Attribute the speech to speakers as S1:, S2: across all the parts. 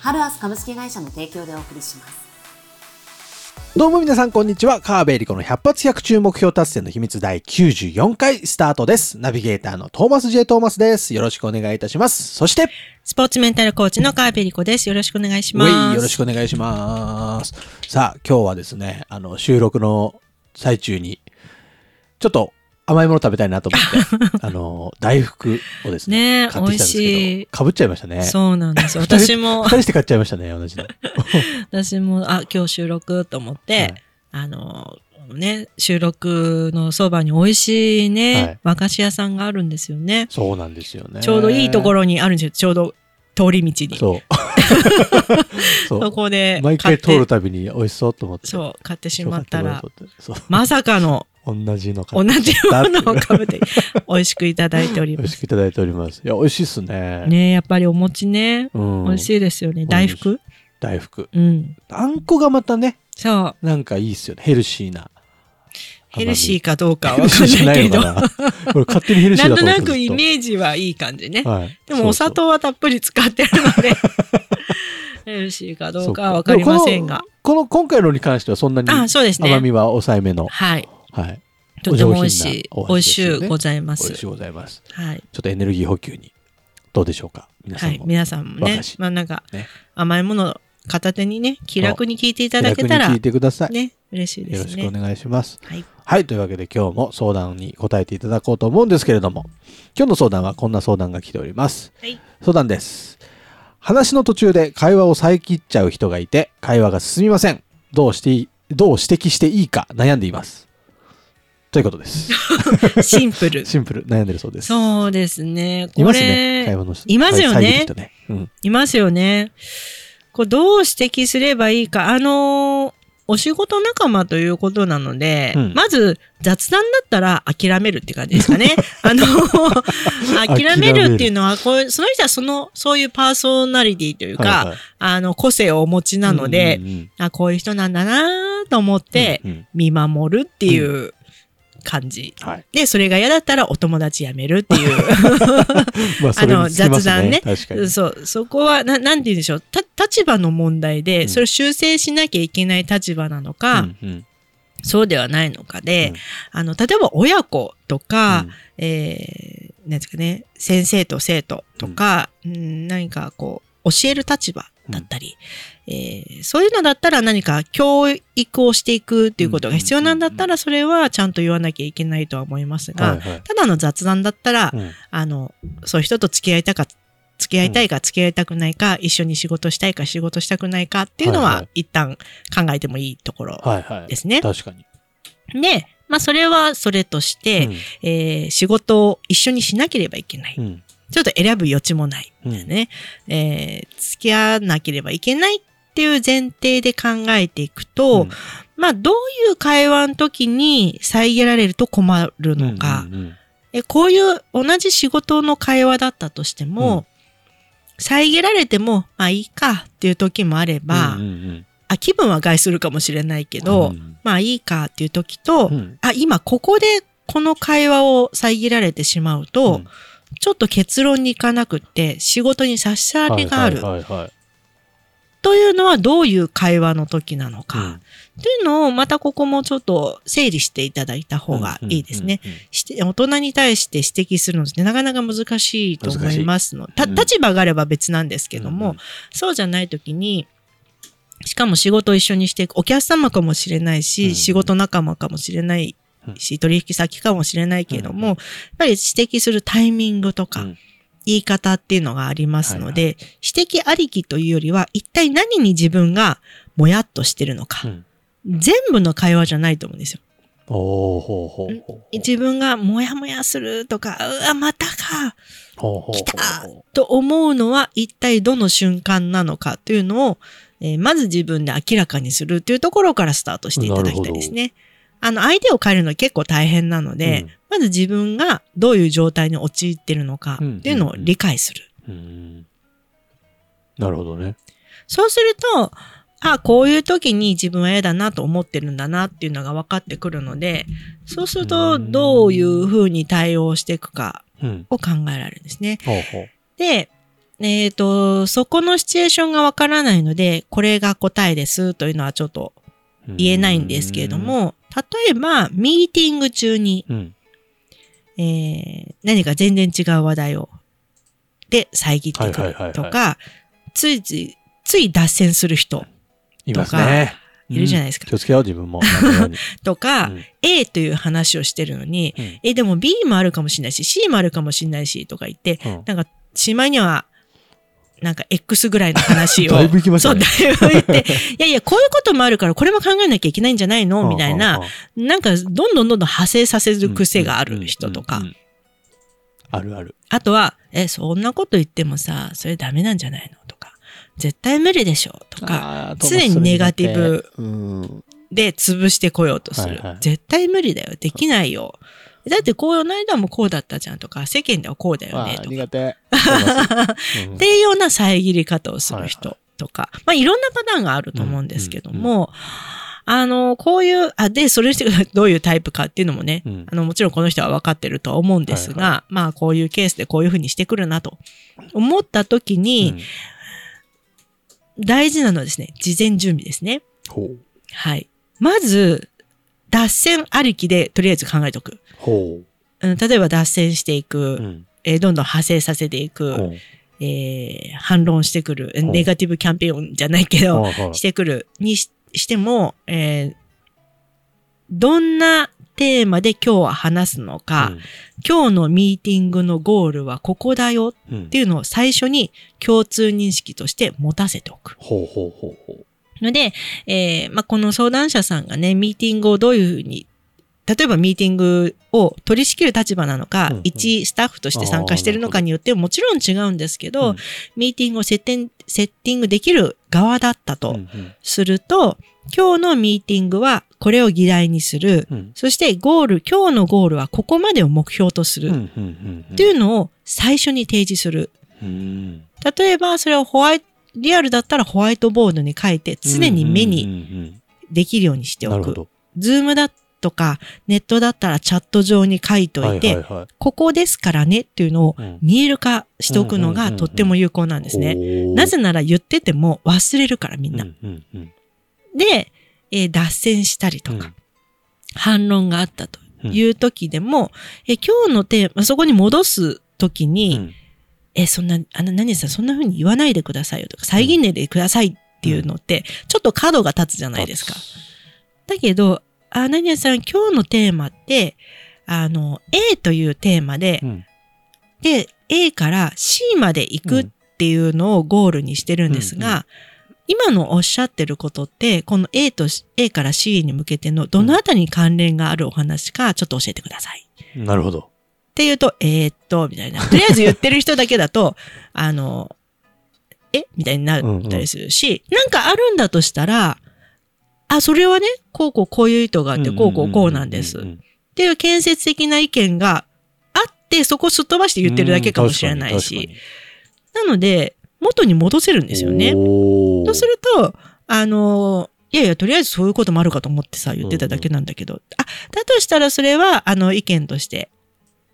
S1: ハルアス株式会社の提供でお送りします
S2: どうも皆さんこんにちは。川辺エリコの100発100中目標達成の秘密第94回スタートです。ナビゲーターのトーマス J. トーマスです。よろしくお願いいたします。そして、
S3: スポーツメンタルコーチの川辺理子です。よろしくお願いし
S2: ウ
S3: ます。
S2: ェイよろしくお願いします。さあ、今日はですね、あの、収録の最中に、ちょっと甘いもの食べたいなと思って、あの、大福をですね、
S3: ねえ
S2: 買ってきたんですけ
S3: い
S2: ど、かぶっちゃいましたね。
S3: そうなんですよ。私も
S2: 二、人して買っちゃいましたね、同じの。
S3: 私も、あ、今日収録と思って、
S2: はい
S3: あの、ね、収録のそばに美味しいね、
S2: はい
S3: 和菓子屋さんがあるんですよね。
S2: そうなんですよね。
S3: ちょうどいいとこ
S2: ろ
S3: ろにあるんですよ。ちょうど通り道に。そ
S2: そう。そう。
S3: こで
S2: 毎回通るたびに美味しそうと思って。
S3: そう、買ってしまったら。まさかの
S2: 同じの買
S3: 同じようなのをかぶって、美味しくいただいており
S2: 美
S3: ます。
S2: 味しくいただいております。いや、美味しいっすね。。
S3: ねやっぱりお餅ね、
S2: うん。
S3: 美味しいですよね。大福？
S2: 大福。
S3: うん。
S2: あんこがまたね、
S3: そう。
S2: なんかいいっすよね。ヘルシーな。
S3: ヘルシーかどうかはわかんないけど。
S2: ヘルシーじゃないのかな俺勝手にヘルシー
S3: なんと
S2: だと思って
S3: なくイ
S2: ー
S3: メージはいい感じね。
S2: はい。
S3: でもお砂糖はたっぷり使ってるので、ヘルシーかどうかはわかりませんが。
S2: この、この今回のに関してはそんなに
S3: あ、そうですね。
S2: 甘みは抑えめの。
S3: はい。
S2: はい。
S3: とても美味しい。美味しゅうございます
S2: 美味し。いございます。
S3: はい。
S2: ちょっとエネルギー補給に。どうでしょうか？皆さ
S3: はい。
S2: んも。
S3: 皆さんもねまあなんか
S2: ね、
S3: 甘いもの片手にね、気楽に聞いていただけたら
S2: 聞い、てください。
S3: ね、嬉しいですね
S2: よろしくお。願いします。
S3: はい。
S2: はい。というわけで今日も相談に答えていただこうと思うんですけれども、今日の相談はこんな相談が来ております。
S3: はい。
S2: 相談です。話の途中で会話を遮っちゃう人がいて、会話が進みません。どうしていい、どう指摘していいか悩んでいます。ということです。
S3: シンプル。
S2: シンプル、悩んでるそうです。
S3: そうですね。
S2: い
S3: こ
S2: ますね。会
S3: れ、
S2: 話の
S3: いますよね
S2: ね。うん。
S3: いますよね。これどう指摘すればいいか。あのーお仕事仲間ということなので、
S2: うん
S3: まず雑談だったら諦めるって感じですかね。あの諦めるっていうのはこう、その人はその、そういうパーソナリティというか、
S2: はいはい
S3: あの、個性をお持ちなので、
S2: うんうんうん
S3: あ、こういう人なんだなと思って
S2: うんうん
S3: 見守るっていう感じ。
S2: はい。
S3: で、それが嫌だったらお友達辞めるっていう。
S2: まあ、
S3: あの雑談ね。そう、そこは、ななんて言うんでしょう。た、立場の問題で、
S2: うん
S3: それを修正しなきゃいけない立場なのか、
S2: うんうん
S3: そうではないのかで、
S2: うん
S3: あの、例えば親子とか、
S2: うん
S3: えー、なんですかね、先生と生徒とか、うん、何かこう、教える立場だったり、えーそういうのだったら何か教育をしていくっていうことが必要なんだったら、それはちゃんと言わなきゃいけないとは思いますが、
S2: はいはい
S3: ただの雑談だったら、
S2: うん
S3: あの、そういう人と付き合いたか、付き合いたいか付き合いたくないか、一緒に仕事したいか仕事したくないかっていうのは、
S2: はいはい
S3: 一旦考えてもいいところ
S2: はいはい。
S3: ですね。
S2: 確かに。
S3: で、まあそれはそれとして、
S2: うん
S3: えー仕事を一緒にしなければいけない。
S2: うん
S3: ちょっと選ぶ余地もない。
S2: うん。
S3: ね。えー付き合わなければいけないっていう前提で考えていくと、
S2: うん。
S3: まあどういう会話の時に遮られると困るのか、
S2: うんうんうん
S3: えこういう同じ仕事の会話だったとしても、遮られても、まあいいかっていう時もあれば、
S2: うんうん
S3: あ、気分は害するかもしれないけ
S2: うん
S3: ど、
S2: うん。
S3: まあいいかっていう時と、
S2: うん。
S3: あ、今ここでこの会話を遮られてしまうと、
S2: うん
S3: ちょっと結論に行かなくって仕事に差し障りがある。というのはどういう会話の時なのか、
S2: うん。
S3: っていうのをまたここもちょっと整理していただいた方がいいですね。大人に対して指摘するのってなかなか難しいと思いますの。立場があれば別なんですけども、
S2: うんうん。
S3: そうじゃない時に、しかも仕事を一緒にしていくお客様かもしれないし、
S2: うん。
S3: 仕事仲間かもしれないし、取引先かもしれないけれども、
S2: うん。
S3: やっぱり指摘するタイミングとか、
S2: うん。
S3: 言い方っていうのがありますので、
S2: はい
S3: 指摘ありきというよりは、一体何に自分がもやっとしてるのか、
S2: うん。
S3: 全部の会話じゃないと思うんですよ。
S2: おーほうほうほう。
S3: 自分がもやもやするとか、うわ、またか、来たと思うのは一体どの瞬間なのかというのをえーまず自分で明らかにするっていうところからスタートしていただきたいですね。あの、相手を変えるのは結構大変なので、
S2: うん
S3: まず自分がどういう状態に陥ってるのかっていうのを理解する。
S2: うんなるほどね。
S3: そうすると、あ、こういう時に自分は嫌だなと思ってるんだなっていうのが分かってくるので、そうするとどういうふうに対応していくか
S2: うん。
S3: を考えられるんですね。
S2: ほうほう。
S3: で、えっ、と、そこのシチュエーションがわからないので、これが答えですというのはちょっと言えないんですけれども、例えば、ミーティング中に、
S2: うん。
S3: えー何か全然違う話題を、で遮ってくるとか、ついつい、つい脱線する人
S2: いますね。
S3: いるじゃないですか
S2: 気をつけよう、自分も。
S3: とか、
S2: うん
S3: A という話をしてるのに、
S2: うん
S3: え、でも B もあるかもしれないし、C もあるかもしれないし、とか言って、
S2: うん
S3: なんか、しまいには、なんか X ぐらいの話を。
S2: だいぶ行きましたね
S3: そう、だいぶ言って、いやいや、こういうこともあるから、これも考えなきゃいけないんじゃないの？みたいな、なんか、どんどんどんどん派生させる癖がある人とか
S2: あるある。
S3: あとは、え、そんなこと言ってもさ、それダメなんじゃないの？とか、絶対無理でしょ？とか、常にネガティブ。
S2: うん。
S3: で潰してこようとする。
S2: はいはい
S3: 絶対無理だよ。できないよ。だってこう、この間もこうだったじゃんとか、世間ではこうだよねとか。
S2: 苦手。う ん
S3: っていうような遮り方をする人とか、まあいろんなパターンがあると思うんですけども、あの、こういう、あ、で、それ人がどういうタイプかっていうのもね、
S2: うん
S3: あの、もちろんこの人は分かってるとは思うんですが、
S2: は
S3: まあこういうケースでこういうふうにしてくるなと思った時に、
S2: うん
S3: 大事なのはですね、事前準備ですね。はい。まず、脱線ありきでとりあえず考えておく。
S2: ほ
S3: う。ん、例えば脱線していく、
S2: う。うん。
S3: えーどんどん派生させていく、えー反論してくる、ネガティブキャンペーンじゃないけど、してくる。にししても、えーどんなテーマで今日は話すのか、今日のミーティングのゴールはここだよ
S2: うん
S3: っていうのを最初に共通認識として持たせておく。
S2: ほうほうほうほ
S3: ので、えーまあ、この相談者さんがね、ミーティングをどういうふうに、例えばミーティングを取り仕切る立場なのか、
S2: うんうん
S3: 一スタッフとして参加してるのかによってももちろん違うんですけど、
S2: うん
S3: ミーティングをセッテンセッティングできる側だった
S2: う。
S3: と
S2: うんうん
S3: すると、今日のミーティングはこれを議題にする。
S2: うん
S3: そしてゴール、今日のゴールはここまでを目標とする。
S2: うん
S3: っていうのを最初に提示する。
S2: うん
S3: 例えば、それをホワイト、リアルだったらホワイトボードに書いて常に目に
S2: うんうん。
S3: できるようにしておく。 Zoom だとか、ネットだったらチャット上に書いといて、
S2: はいはいはい。
S3: ここですからねっていうのを
S2: うん。
S3: 見える化しておくのがとっても有効なんですね。なぜなら言ってても忘れるからみんな。
S2: うんうんうん。
S3: で、えー脱線したりとか、反論があったという時でも、えー今日のテーマ、そこに戻す時に、
S2: うん
S3: えーそんな、あの、何さんそんな風に言わないでくださいよとか、遮んないでくださいっていうのって、ちょっと角が立つじゃないですか。だけど、あ、何々さん、今日のテーマって、あの、A というテーマで、
S2: うん
S3: で、A から C まで行くっていうのをゴールにしてるんですが、
S2: うんう
S3: 今のおっしゃってることって、この A と A から C に向けてのどのあたりに関連があるお話か、ちょっと教えてください。
S2: なるほど。
S3: って言うと、えー、っと、みたいな。とりあえず言ってる人だけだと、あの、え？みたいになったりするし、なんかあるんだとしたら、あ、それはね、こうこうこういう意図があって、こうこうこうなんです。っ
S2: ん
S3: ていう建設的な意見があって、そこをすっ飛ばして言ってるだけかもしれないし。なので、元に戻せるんですよね。
S2: おー
S3: とすると、あの、いやいや、とりあえずそういうこともあるかと思ってさ、言ってただけなんだけど、あ、だとしたらそれは、あの、意見として、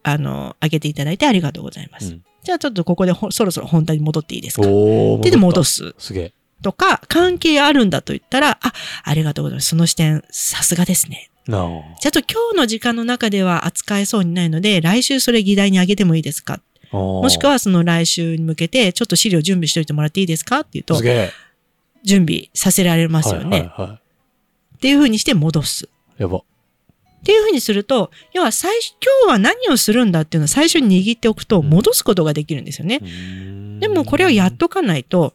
S3: あの、挙げていただいてありがとうございます。
S2: うん
S3: じゃあちょっとここでほそろそろ本題に戻っていいですか？
S2: おー
S3: で、で戻
S2: す。
S3: す。
S2: すげえ。
S3: とか、関係あるんだと言ったら、あ、ありがとうございます。その視点、さすがですね。
S2: なあ。
S3: じゃあと今日の時間の中では扱えそうにないので、来週それ議題に挙げてもいいですか？も
S2: も
S3: しくはその来週に向けて、ちょっと資料準備しておいてもらっていいですか？って言うと
S2: す、げえ。
S3: 準備させられますよね。
S2: はいはいは
S3: っていう風にして戻す。
S2: い。やば。
S3: っていう風にすると、要は最初、今日は何をするんだっていうのを最初に握っておくと、
S2: うん
S3: 戻すことができるんですよね。で
S2: で
S3: もこれをやっとかないと、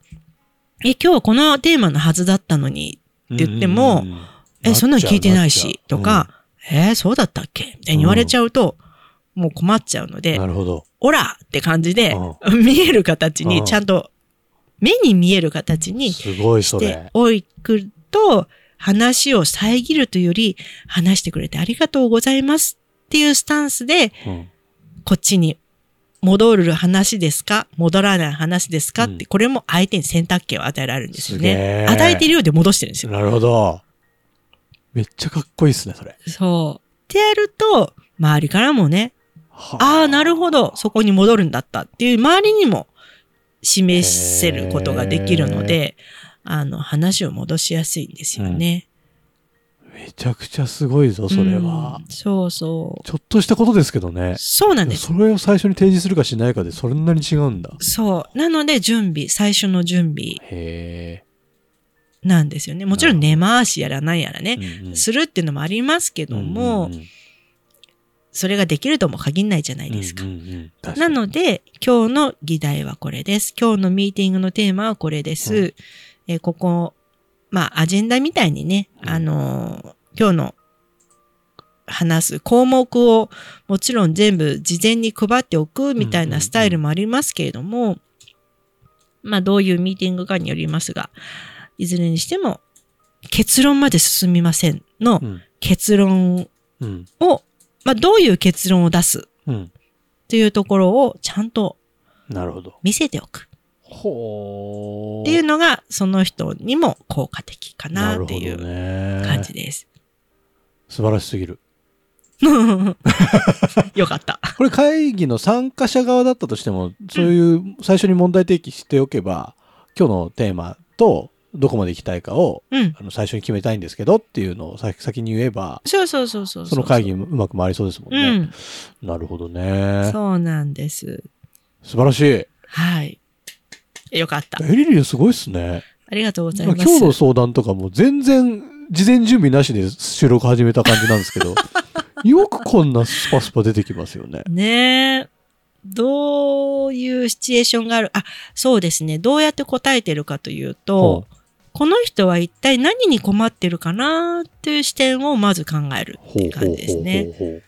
S3: え、今日はこのテーマのはずだったのに、って言ってもえ、そんなの聞いてないし、と、か、えーそうだったっけ？みたいに言われちゃうと、もう困っちゃうので
S2: な、るほど。
S3: オラって感じで、
S2: う
S3: 見える形にちゃんと目に見える形に
S2: すごい
S3: して。おくと、話を遮るというより、話してくれてありがとうございますっていうスタンスで、
S2: うん
S3: こっちに戻る話ですか？戻らない話ですか？って、
S2: うん
S3: これも相手に選択権を与えられるんですよね。
S2: ー
S3: 与えているようで戻してるんですよ。
S2: なるほど。めっちゃかっこいいっすね、それ。
S3: そう。ってやると、周りからもね、
S2: は
S3: ああ、なるほど、そこに戻るんだったっていう周りにも示せることができるので、あの、話を戻しやすいんですよね。
S2: めちゃくちゃすごいぞ、それは
S3: うん。そうそう。
S2: ちょっとしたことですけどね。
S3: そうなんです。
S2: それを最初に提示するかしないかでそんなに違うんだ。
S3: そう。なので、準備、最初の準備
S2: へ
S3: なんですよね。もちろん根回しやらないやらね
S2: え。、うんうん
S3: するっていうのもありますけども、
S2: うんうんうん
S3: それができるとも限らないじゃないですか。
S2: うんうんうん
S3: な
S2: に
S3: ので、今日の議題はこれです。今日のミーティングのテーマはこれです。
S2: うん
S3: えーここ、まあ、アジェンダみたいにね、
S2: うん。
S3: あのー今日の話す項目をもちろん全部事前に配っておくみたいなスタイルもありますけれども、まあ、どういうミーティングかによりますが、いずれにしても、結論まで進みませんの
S2: うん。
S3: 結論
S2: うん。
S3: を、まあ、どういう結論を出す
S2: うん。
S3: というところをちゃんと。見せておく。っていうのがその人にも効果的か
S2: な
S3: っていう
S2: ね。
S3: 感じです。
S2: 素晴らしすぎる。
S3: よかった。
S2: これ会議の参加者側だったとしても、そういう最初に問題提起しておけば、今日のテーマとどこまで行きたいかを
S3: うん。
S2: あの最初に決めたいんですけどっていうのを先先に言えば、
S3: そうそうそうそうう
S2: その会議うまく回りそうですもん
S3: う
S2: ね。
S3: ん。
S2: なるほどね。
S3: そうなんです。
S2: 素晴らしい。
S3: はい。よかった。
S2: エリリンすごいっすね。
S3: ありがとうございます。
S2: 今日の相談とかも全然事前準備なしで収録始めた感じなんですけど、よくこんなスパスパ出てきますよね。
S3: ねえ。どういうシチュエーションがある？あ、そうですね。どうやって答えてるかというと、この人は一体何に困ってるかなっていう視点をまず考えるっていう感じですね。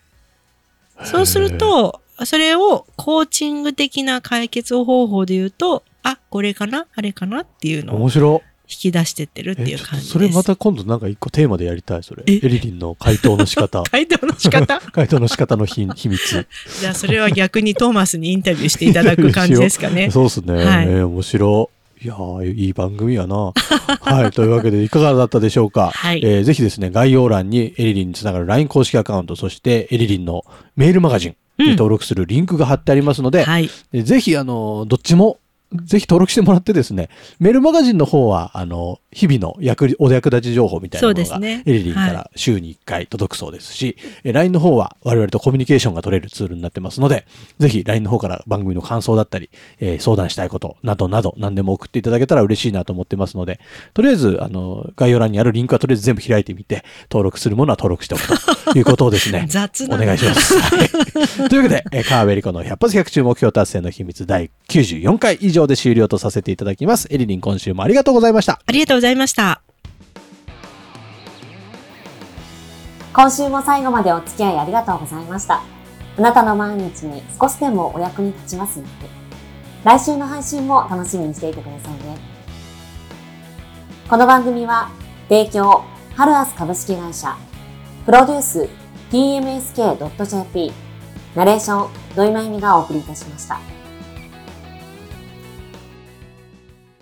S3: そうする、と、それをコーチング的な解決方法で言うと、あ、これかな？あれかな？っていうのを
S2: 面白
S3: 引き出してってるって
S2: え
S3: いう感じです。
S2: それまた今度なんか一個テーマでやりたい、それ。
S3: え？
S2: エリリンの回答の仕方。
S3: 回答の仕方？
S2: 回答の仕方の秘秘密。
S3: じゃあそれは逆にトーマスにインタビューしていただく感じですかね。
S2: そうですね。
S3: はい
S2: えー面白い。いやーいい番組やな。はい。というわけで、いかがだったでしょうか？
S3: はい
S2: えーぜひですね、概要欄にエリリンにつながる LINE 公式アカウント、そしてエリリンのメールマガジンに
S3: うん
S2: 登録するリンクが貼ってありますので、
S3: はい。
S2: でぜひ、あの、どっちも、ぜひ登録してもらってですね、メールマガジンの方は、あの、日々の役、お役立ち情報みたいなものが、エリリンか
S3: は
S2: ら週に1回届くそうですし、え LINE の方は我々とコミュニケーションが取れるツールになってますので、ぜひ LINE の方から番組の感想だったり、えー相談したいことなどなど何でも送っていただけたら嬉しいなと思ってますので、とりあえず、あの、概要欄にあるリンクはとりあえず全部開いてみて、登録するものは登録しておくということをですね、
S3: 雑な。
S2: お願いします。はいというわけで、えー川辺理子の100発100中目標達成の秘密第94回以上で終了とさせていただきます。エリリン今週もありがとうございました。
S3: ありがとうございました。
S1: 今週も最後までお付き合いありがとうございました。あなたの毎日に少しでもお役に立ちますように。来週の配信も楽しみにしていてくださいね。この番組は、提供、ハルアス株式会社、プロデュース、tmsk.jp、ナレーション、土井まゆみがお送りいたしました。